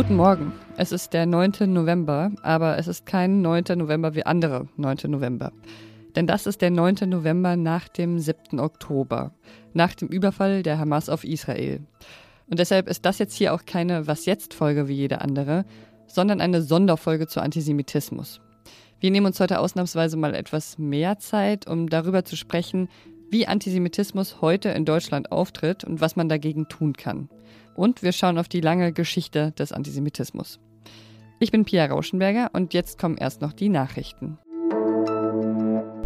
Guten Morgen. Es ist der 9. November, aber es ist kein 9. November wie andere 9. November. Denn das ist der 9. November nach dem 7. Oktober, nach dem Überfall der Hamas auf Israel. Und deshalb ist das jetzt hier auch keine Was jetzt Folge wie jede andere, sondern eine Sonderfolge zu Antisemitismus. Wir nehmen uns heute ausnahmsweise mal etwas mehr Zeit, um darüber zu sprechen, wie Antisemitismus heute in Deutschland auftritt und was man dagegen tun kann. Und wir schauen auf die lange Geschichte des Antisemitismus. Ich bin Pia Rauschenberger und jetzt kommen erst noch die Nachrichten.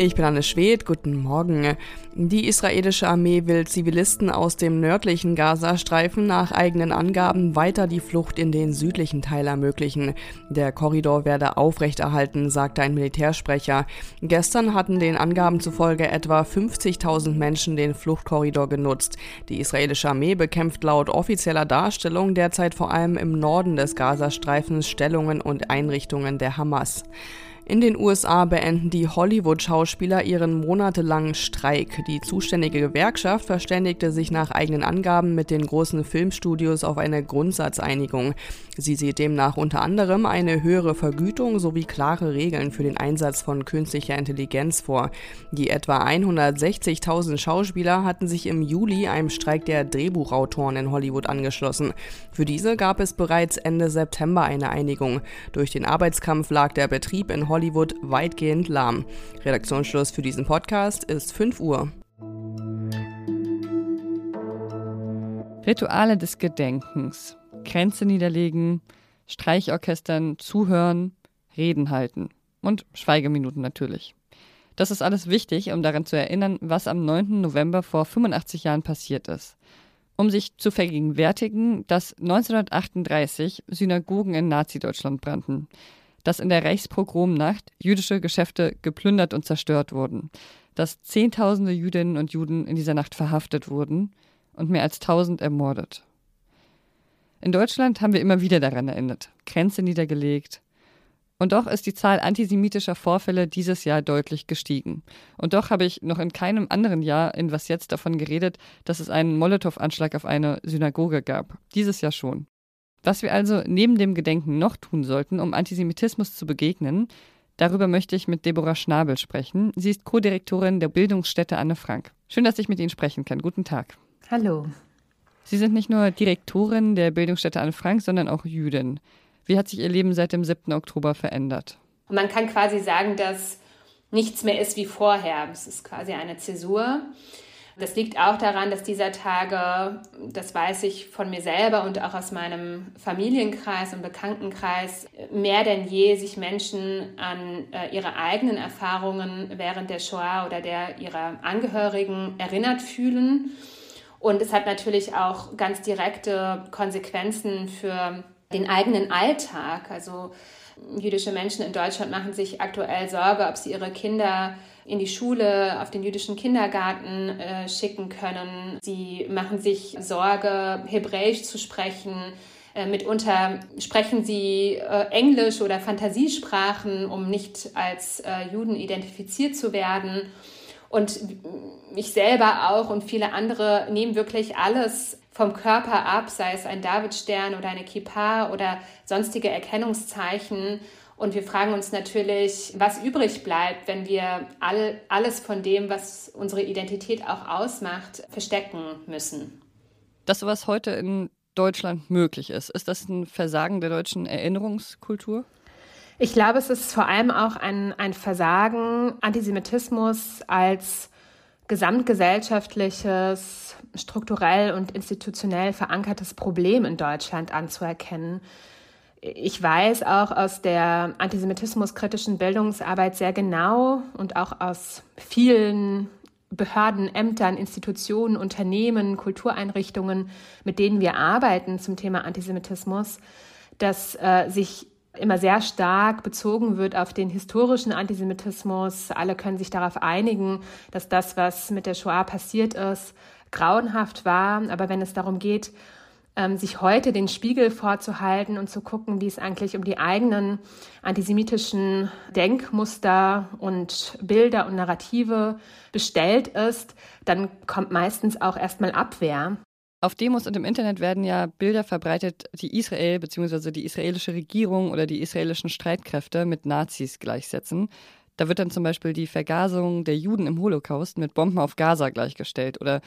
Ich bin Anne Schwed, guten Morgen. Die israelische Armee will Zivilisten aus dem nördlichen Gazastreifen nach eigenen Angaben weiter die Flucht in den südlichen Teil ermöglichen. Der Korridor werde aufrechterhalten, sagte ein Militärsprecher. Gestern hatten den Angaben zufolge etwa 50.000 Menschen den Fluchtkorridor genutzt. Die israelische Armee bekämpft laut offizieller Darstellung derzeit vor allem im Norden des Gazastreifens Stellungen und Einrichtungen der Hamas. In den USA beenden die Hollywood-Schauspieler ihren monatelangen Streik. Die zuständige Gewerkschaft verständigte sich nach eigenen Angaben mit den großen Filmstudios auf eine Grundsatzeinigung. Sie sieht demnach unter anderem eine höhere Vergütung sowie klare Regeln für den Einsatz von künstlicher Intelligenz vor. Die etwa 160.000 Schauspieler hatten sich im Juli einem Streik der Drehbuchautoren in Hollywood angeschlossen. Für diese gab es bereits Ende September eine Einigung. Durch den Arbeitskampf lag der Betrieb in Hollywood Hollywood weitgehend lahm. Redaktionsschluss für diesen Podcast ist 5 Uhr. Rituale des Gedenkens. Grenze niederlegen, Streichorchestern zuhören, Reden halten. Und Schweigeminuten natürlich. Das ist alles wichtig, um daran zu erinnern, was am 9. November vor 85 Jahren passiert ist. Um sich zu vergegenwärtigen, dass 1938 Synagogen in Nazi-Deutschland brannten dass in der Reichspogromnacht jüdische Geschäfte geplündert und zerstört wurden, dass Zehntausende Jüdinnen und Juden in dieser Nacht verhaftet wurden und mehr als tausend ermordet. In Deutschland haben wir immer wieder daran erinnert, Grenze niedergelegt. Und doch ist die Zahl antisemitischer Vorfälle dieses Jahr deutlich gestiegen. Und doch habe ich noch in keinem anderen Jahr in Was jetzt davon geredet, dass es einen Molotow-Anschlag auf eine Synagoge gab. Dieses Jahr schon. Was wir also neben dem Gedenken noch tun sollten, um Antisemitismus zu begegnen, darüber möchte ich mit Deborah Schnabel sprechen. Sie ist Co-Direktorin der Bildungsstätte Anne Frank. Schön, dass ich mit Ihnen sprechen kann. Guten Tag. Hallo. Sie sind nicht nur Direktorin der Bildungsstätte Anne Frank, sondern auch Jüdin. Wie hat sich Ihr Leben seit dem 7. Oktober verändert? Man kann quasi sagen, dass nichts mehr ist wie vorher. Es ist quasi eine Zäsur. Das liegt auch daran, dass dieser Tage, das weiß ich von mir selber und auch aus meinem Familienkreis und Bekanntenkreis, mehr denn je sich Menschen an äh, ihre eigenen Erfahrungen während der Shoah oder der ihrer Angehörigen erinnert fühlen. Und es hat natürlich auch ganz direkte Konsequenzen für den eigenen Alltag. Also jüdische Menschen in Deutschland machen sich aktuell Sorge, ob sie ihre Kinder in die Schule, auf den jüdischen Kindergarten äh, schicken können. Sie machen sich Sorge, Hebräisch zu sprechen. Äh, mitunter sprechen sie äh, Englisch oder Fantasiesprachen, um nicht als äh, Juden identifiziert zu werden. Und ich selber auch und viele andere nehmen wirklich alles vom Körper ab, sei es ein Davidstern oder eine Kippa oder sonstige Erkennungszeichen und wir fragen uns natürlich, was übrig bleibt, wenn wir all, alles von dem, was unsere Identität auch ausmacht, verstecken müssen. Dass sowas heute in Deutschland möglich ist, ist das ein Versagen der deutschen Erinnerungskultur? Ich glaube, es ist vor allem auch ein, ein Versagen, Antisemitismus als gesamtgesellschaftliches, strukturell und institutionell verankertes Problem in Deutschland anzuerkennen. Ich weiß auch aus der antisemitismuskritischen Bildungsarbeit sehr genau und auch aus vielen Behörden, Ämtern, Institutionen, Unternehmen, Kultureinrichtungen, mit denen wir arbeiten zum Thema Antisemitismus, dass äh, sich immer sehr stark bezogen wird auf den historischen Antisemitismus. Alle können sich darauf einigen, dass das, was mit der Shoah passiert ist, grauenhaft war. Aber wenn es darum geht, ähm, sich heute den Spiegel vorzuhalten und zu gucken, wie es eigentlich um die eigenen antisemitischen Denkmuster und Bilder und Narrative bestellt ist, dann kommt meistens auch erstmal Abwehr. Auf Demos und im Internet werden ja Bilder verbreitet, die Israel bzw. die israelische Regierung oder die israelischen Streitkräfte mit Nazis gleichsetzen. Da wird dann zum Beispiel die Vergasung der Juden im Holocaust mit Bomben auf Gaza gleichgestellt oder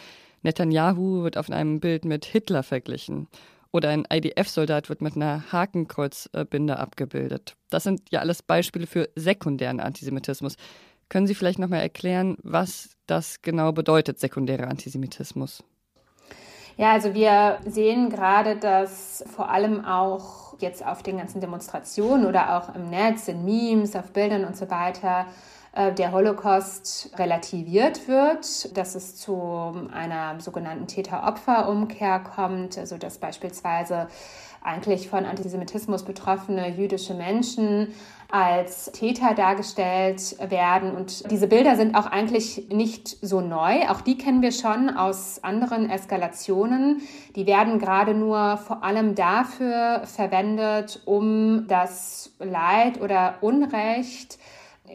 Netanyahu wird auf einem Bild mit Hitler verglichen. Oder ein IDF-Soldat wird mit einer Hakenkreuzbinde abgebildet. Das sind ja alles Beispiele für sekundären Antisemitismus. Können Sie vielleicht nochmal erklären, was das genau bedeutet, sekundärer Antisemitismus? Ja, also wir sehen gerade, dass vor allem auch jetzt auf den ganzen Demonstrationen oder auch im Netz, in Memes, auf Bildern und so weiter, der Holocaust relativiert wird, dass es zu einer sogenannten Täter-Opfer-Umkehr kommt, also dass beispielsweise eigentlich von Antisemitismus betroffene jüdische Menschen als Täter dargestellt werden. Und diese Bilder sind auch eigentlich nicht so neu. Auch die kennen wir schon aus anderen Eskalationen. Die werden gerade nur vor allem dafür verwendet, um das Leid oder Unrecht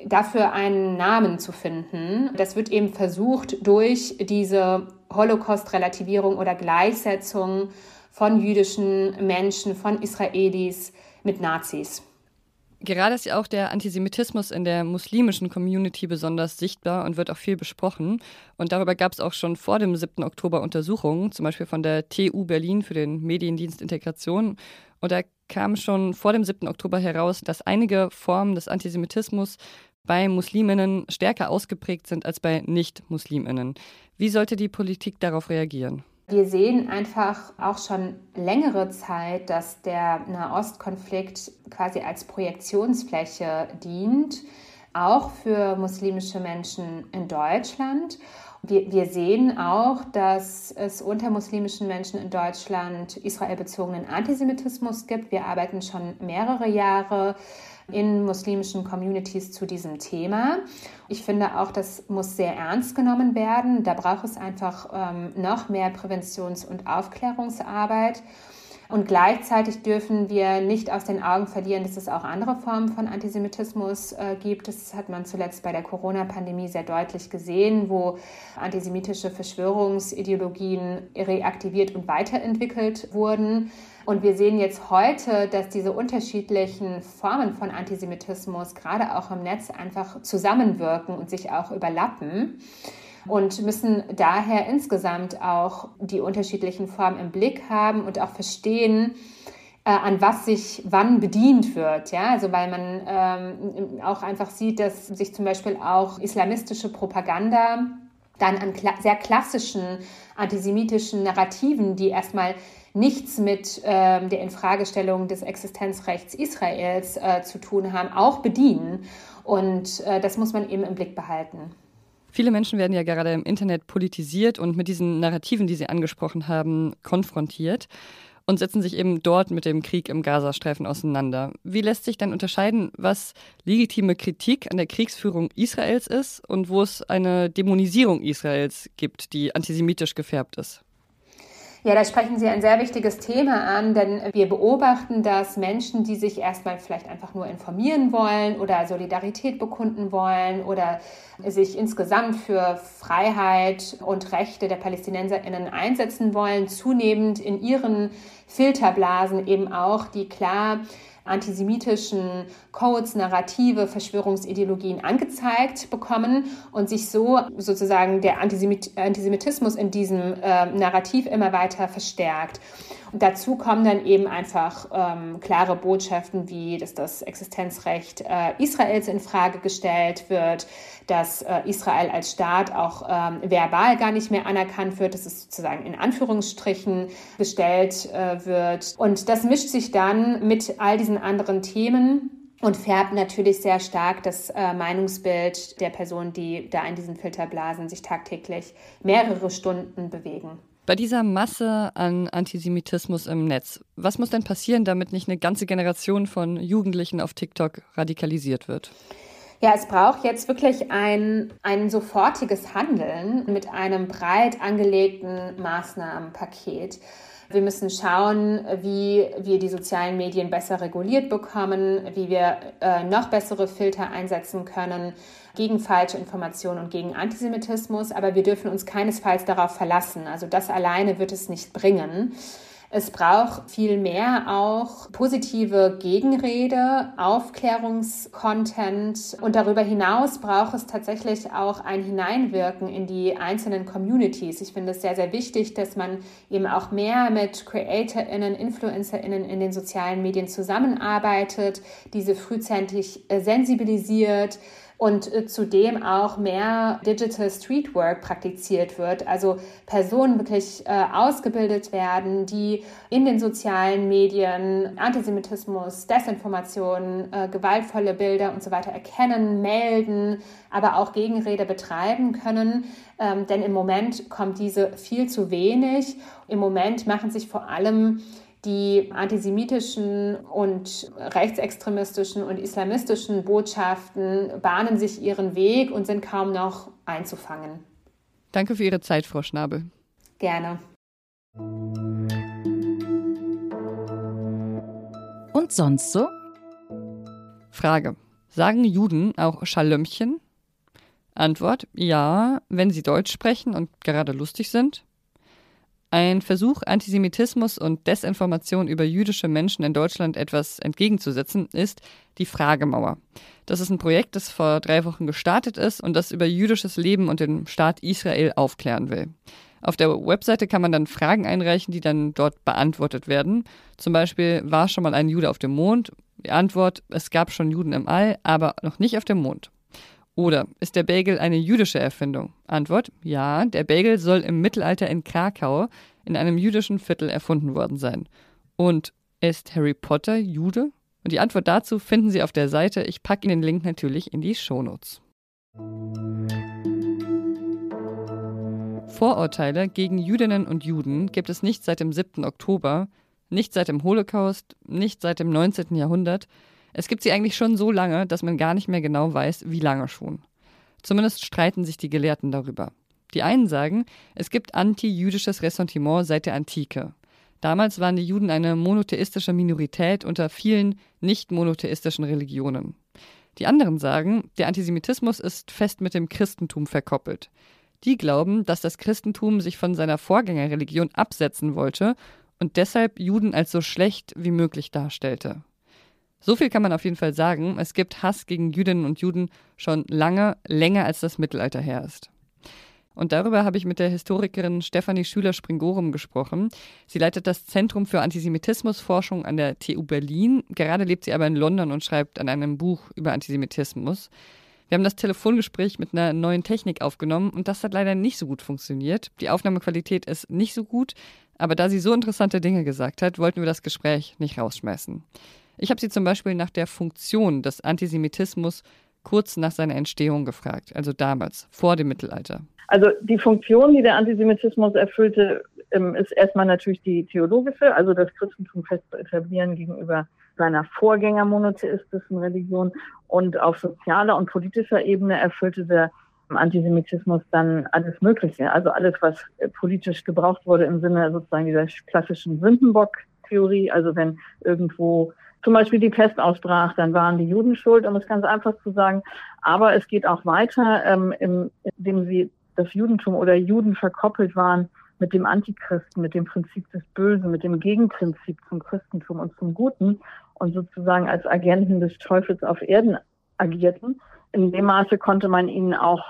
dafür einen Namen zu finden. Das wird eben versucht durch diese Holocaust-Relativierung oder Gleichsetzung von jüdischen Menschen, von Israelis mit Nazis. Gerade ist ja auch der Antisemitismus in der muslimischen Community besonders sichtbar und wird auch viel besprochen. Und darüber gab es auch schon vor dem 7. Oktober Untersuchungen, zum Beispiel von der TU Berlin für den Mediendienst Integration. Und da kam schon vor dem 7. Oktober heraus, dass einige Formen des Antisemitismus bei Musliminnen stärker ausgeprägt sind als bei Nicht-Musliminnen. Wie sollte die Politik darauf reagieren? Wir sehen einfach auch schon längere Zeit, dass der Nahostkonflikt quasi als Projektionsfläche dient, auch für muslimische Menschen in Deutschland. Wir, wir sehen auch, dass es unter muslimischen Menschen in Deutschland israelbezogenen Antisemitismus gibt. Wir arbeiten schon mehrere Jahre in muslimischen Communities zu diesem Thema. Ich finde auch, das muss sehr ernst genommen werden. Da braucht es einfach ähm, noch mehr Präventions- und Aufklärungsarbeit. Und gleichzeitig dürfen wir nicht aus den Augen verlieren, dass es auch andere Formen von Antisemitismus äh, gibt. Das hat man zuletzt bei der Corona-Pandemie sehr deutlich gesehen, wo antisemitische Verschwörungsideologien reaktiviert und weiterentwickelt wurden. Und wir sehen jetzt heute, dass diese unterschiedlichen Formen von Antisemitismus gerade auch im Netz einfach zusammenwirken und sich auch überlappen und müssen daher insgesamt auch die unterschiedlichen Formen im Blick haben und auch verstehen, äh, an was sich wann bedient wird. Ja? Also weil man ähm, auch einfach sieht, dass sich zum Beispiel auch islamistische Propaganda dann an kla sehr klassischen antisemitischen Narrativen, die erstmal nichts mit ähm, der Infragestellung des Existenzrechts Israels äh, zu tun haben, auch bedienen. Und äh, das muss man eben im Blick behalten. Viele Menschen werden ja gerade im Internet politisiert und mit diesen Narrativen, die Sie angesprochen haben, konfrontiert und setzen sich eben dort mit dem Krieg im Gazastreifen auseinander. Wie lässt sich dann unterscheiden, was legitime Kritik an der Kriegsführung Israels ist und wo es eine Dämonisierung Israels gibt, die antisemitisch gefärbt ist? Ja, da sprechen Sie ein sehr wichtiges Thema an, denn wir beobachten, dass Menschen, die sich erstmal vielleicht einfach nur informieren wollen oder Solidarität bekunden wollen oder sich insgesamt für Freiheit und Rechte der Palästinenserinnen einsetzen wollen, zunehmend in ihren Filterblasen eben auch die klar antisemitischen Codes, Narrative, Verschwörungsideologien angezeigt bekommen und sich so sozusagen der Antisemit Antisemitismus in diesem äh, Narrativ immer weiter verstärkt. Und dazu kommen dann eben einfach ähm, klare Botschaften wie, dass das Existenzrecht äh, Israels in Frage gestellt wird, dass äh, Israel als Staat auch ähm, verbal gar nicht mehr anerkannt wird, dass es sozusagen in Anführungsstrichen gestellt äh, wird. Und das mischt sich dann mit all diesen anderen Themen und färbt natürlich sehr stark das äh, Meinungsbild der Personen, die da in diesen Filterblasen sich tagtäglich mehrere Stunden bewegen. Bei dieser Masse an Antisemitismus im Netz, was muss denn passieren, damit nicht eine ganze Generation von Jugendlichen auf TikTok radikalisiert wird? Ja, es braucht jetzt wirklich ein, ein sofortiges Handeln mit einem breit angelegten Maßnahmenpaket. Wir müssen schauen, wie wir die sozialen Medien besser reguliert bekommen, wie wir äh, noch bessere Filter einsetzen können gegen falsche Informationen und gegen Antisemitismus. Aber wir dürfen uns keinesfalls darauf verlassen. Also das alleine wird es nicht bringen. Es braucht viel mehr auch positive Gegenrede, Aufklärungskontent und darüber hinaus braucht es tatsächlich auch ein Hineinwirken in die einzelnen Communities. Ich finde es sehr, sehr wichtig, dass man eben auch mehr mit CreatorInnen, InfluencerInnen in den sozialen Medien zusammenarbeitet, diese frühzeitig sensibilisiert, und äh, zudem auch mehr Digital Streetwork praktiziert wird, also Personen wirklich äh, ausgebildet werden, die in den sozialen Medien Antisemitismus, Desinformation, äh, gewaltvolle Bilder und so weiter erkennen, melden, aber auch Gegenrede betreiben können. Ähm, denn im Moment kommt diese viel zu wenig. Im Moment machen sich vor allem die antisemitischen und rechtsextremistischen und islamistischen Botschaften bahnen sich ihren Weg und sind kaum noch einzufangen. Danke für Ihre Zeit, Frau Schnabel. Gerne. Und sonst so? Frage. Sagen Juden auch Schalömchen? Antwort: Ja, wenn sie Deutsch sprechen und gerade lustig sind. Ein Versuch, Antisemitismus und Desinformation über jüdische Menschen in Deutschland etwas entgegenzusetzen, ist die Fragemauer. Das ist ein Projekt, das vor drei Wochen gestartet ist und das über jüdisches Leben und den Staat Israel aufklären will. Auf der Webseite kann man dann Fragen einreichen, die dann dort beantwortet werden. Zum Beispiel, war schon mal ein Jude auf dem Mond? Die Antwort, es gab schon Juden im All, aber noch nicht auf dem Mond. Oder ist der Bagel eine jüdische Erfindung? Antwort: Ja, der Bagel soll im Mittelalter in Krakau in einem jüdischen Viertel erfunden worden sein. Und ist Harry Potter Jude? Und die Antwort dazu finden Sie auf der Seite. Ich packe Ihnen den Link natürlich in die Shownotes. Vorurteile gegen Jüdinnen und Juden gibt es nicht seit dem 7. Oktober, nicht seit dem Holocaust, nicht seit dem 19. Jahrhundert, es gibt sie eigentlich schon so lange, dass man gar nicht mehr genau weiß, wie lange schon. Zumindest streiten sich die Gelehrten darüber. Die einen sagen, es gibt anti-jüdisches Ressentiment seit der Antike. Damals waren die Juden eine monotheistische Minorität unter vielen nicht monotheistischen Religionen. Die anderen sagen, der Antisemitismus ist fest mit dem Christentum verkoppelt. Die glauben, dass das Christentum sich von seiner Vorgängerreligion absetzen wollte und deshalb Juden als so schlecht wie möglich darstellte. So viel kann man auf jeden Fall sagen. Es gibt Hass gegen Jüdinnen und Juden schon lange, länger als das Mittelalter her ist. Und darüber habe ich mit der Historikerin Stefanie Schüler-Springorum gesprochen. Sie leitet das Zentrum für Antisemitismusforschung an der TU Berlin. Gerade lebt sie aber in London und schreibt an einem Buch über Antisemitismus. Wir haben das Telefongespräch mit einer neuen Technik aufgenommen und das hat leider nicht so gut funktioniert. Die Aufnahmequalität ist nicht so gut, aber da sie so interessante Dinge gesagt hat, wollten wir das Gespräch nicht rausschmeißen. Ich habe sie zum Beispiel nach der Funktion des Antisemitismus kurz nach seiner Entstehung gefragt, also damals, vor dem Mittelalter. Also die Funktion, die der Antisemitismus erfüllte, ähm, ist erstmal natürlich die theologische, also das Christentum fest zu etablieren gegenüber seiner Vorgänger monotheistischen Religion. Und auf sozialer und politischer Ebene erfüllte der Antisemitismus dann alles Mögliche, also alles, was politisch gebraucht wurde im Sinne sozusagen dieser klassischen Sündenbock-Theorie, also wenn irgendwo zum Beispiel die Pest ausbrach, dann waren die Juden schuld, um es ganz einfach zu sagen. Aber es geht auch weiter, ähm, indem sie das Judentum oder Juden verkoppelt waren mit dem Antichristen, mit dem Prinzip des Bösen, mit dem Gegenprinzip zum Christentum und zum Guten und sozusagen als Agenten des Teufels auf Erden agierten. In dem Maße konnte man ihnen auch,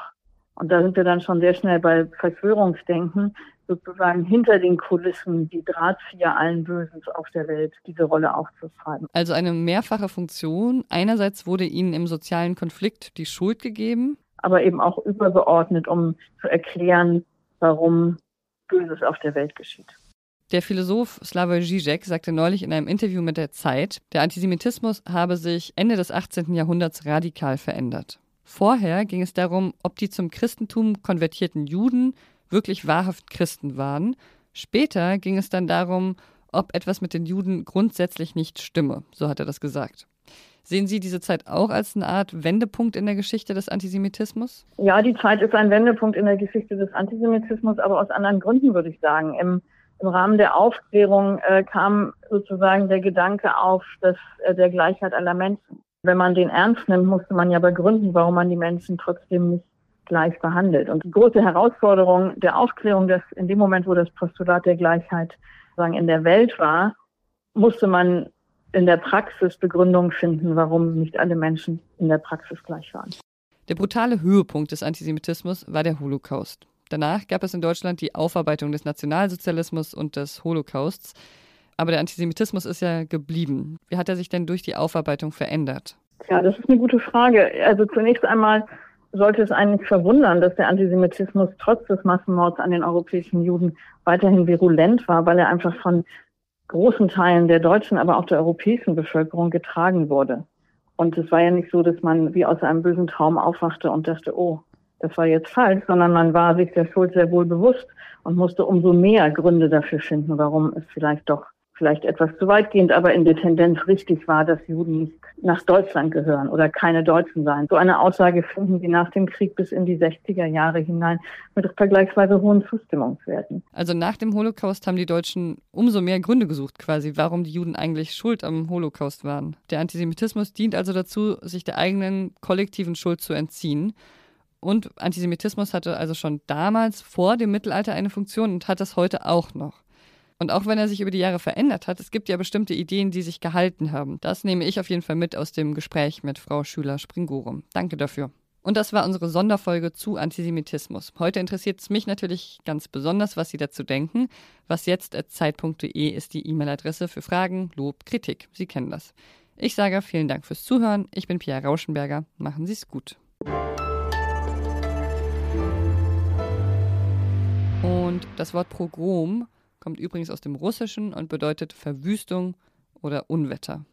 und da sind wir dann schon sehr schnell bei Verschwörungsdenken, sozusagen hinter den Kulissen die Drahtzieher allen Bösens auf der Welt diese Rolle aufzuschreiben. Also eine mehrfache Funktion. Einerseits wurde ihnen im sozialen Konflikt die Schuld gegeben. Aber eben auch übergeordnet, um zu erklären, warum Böses auf der Welt geschieht. Der Philosoph Slavoj Žižek sagte neulich in einem Interview mit der Zeit, der Antisemitismus habe sich Ende des 18. Jahrhunderts radikal verändert. Vorher ging es darum, ob die zum Christentum konvertierten Juden wirklich wahrhaft Christen waren. Später ging es dann darum, ob etwas mit den Juden grundsätzlich nicht stimme, so hat er das gesagt. Sehen Sie diese Zeit auch als eine Art Wendepunkt in der Geschichte des Antisemitismus? Ja, die Zeit ist ein Wendepunkt in der Geschichte des Antisemitismus, aber aus anderen Gründen würde ich sagen. Im, im Rahmen der Aufklärung äh, kam sozusagen der Gedanke auf, dass äh, der Gleichheit aller Menschen. Wenn man den ernst nimmt, musste man ja begründen, warum man die Menschen trotzdem nicht gleich behandelt. Und die große Herausforderung der Aufklärung, dass in dem Moment, wo das Postulat der Gleichheit sagen, in der Welt war, musste man in der Praxis Begründungen finden, warum nicht alle Menschen in der Praxis gleich waren. Der brutale Höhepunkt des Antisemitismus war der Holocaust. Danach gab es in Deutschland die Aufarbeitung des Nationalsozialismus und des Holocausts. Aber der Antisemitismus ist ja geblieben. Wie hat er sich denn durch die Aufarbeitung verändert? Ja, das ist eine gute Frage. Also zunächst einmal sollte es eigentlich verwundern, dass der Antisemitismus trotz des Massenmords an den europäischen Juden weiterhin virulent war, weil er einfach von großen Teilen der deutschen, aber auch der europäischen Bevölkerung getragen wurde. Und es war ja nicht so, dass man wie aus einem bösen Traum aufwachte und dachte, oh, das war jetzt falsch, sondern man war sich der Schuld sehr wohl bewusst und musste umso mehr Gründe dafür finden, warum es vielleicht doch vielleicht etwas zu weitgehend, aber in der Tendenz richtig war, dass Juden nicht nach Deutschland gehören oder keine Deutschen seien. So eine Aussage finden Sie nach dem Krieg bis in die 60er Jahre hinein mit vergleichsweise hohen Zustimmungswerten. Also nach dem Holocaust haben die Deutschen umso mehr Gründe gesucht, quasi, warum die Juden eigentlich schuld am Holocaust waren. Der Antisemitismus dient also dazu, sich der eigenen kollektiven Schuld zu entziehen. Und Antisemitismus hatte also schon damals vor dem Mittelalter eine Funktion und hat das heute auch noch. Und auch wenn er sich über die Jahre verändert hat, es gibt ja bestimmte Ideen, die sich gehalten haben. Das nehme ich auf jeden Fall mit aus dem Gespräch mit Frau Schüler-Springorum. Danke dafür. Und das war unsere Sonderfolge zu Antisemitismus. Heute interessiert es mich natürlich ganz besonders, was Sie dazu denken. Was jetzt Zeit.de ist die E-Mail-Adresse für Fragen, Lob, Kritik. Sie kennen das. Ich sage vielen Dank fürs Zuhören. Ich bin Pia Rauschenberger. Machen Sie es gut. Und das Wort Pogrom kommt übrigens aus dem Russischen und bedeutet Verwüstung oder Unwetter.